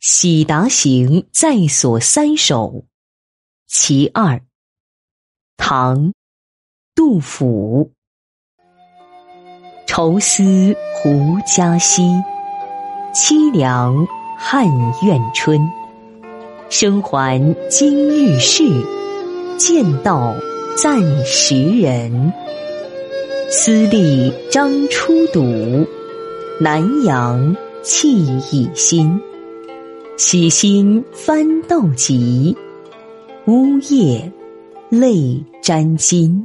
喜达行在所三首，其二。唐，杜甫。愁思胡笳西，凄凉汉苑春。生还今日事，见道暂时人。思隶张初睹，南阳气已新。起心翻斗急，呜咽泪沾襟。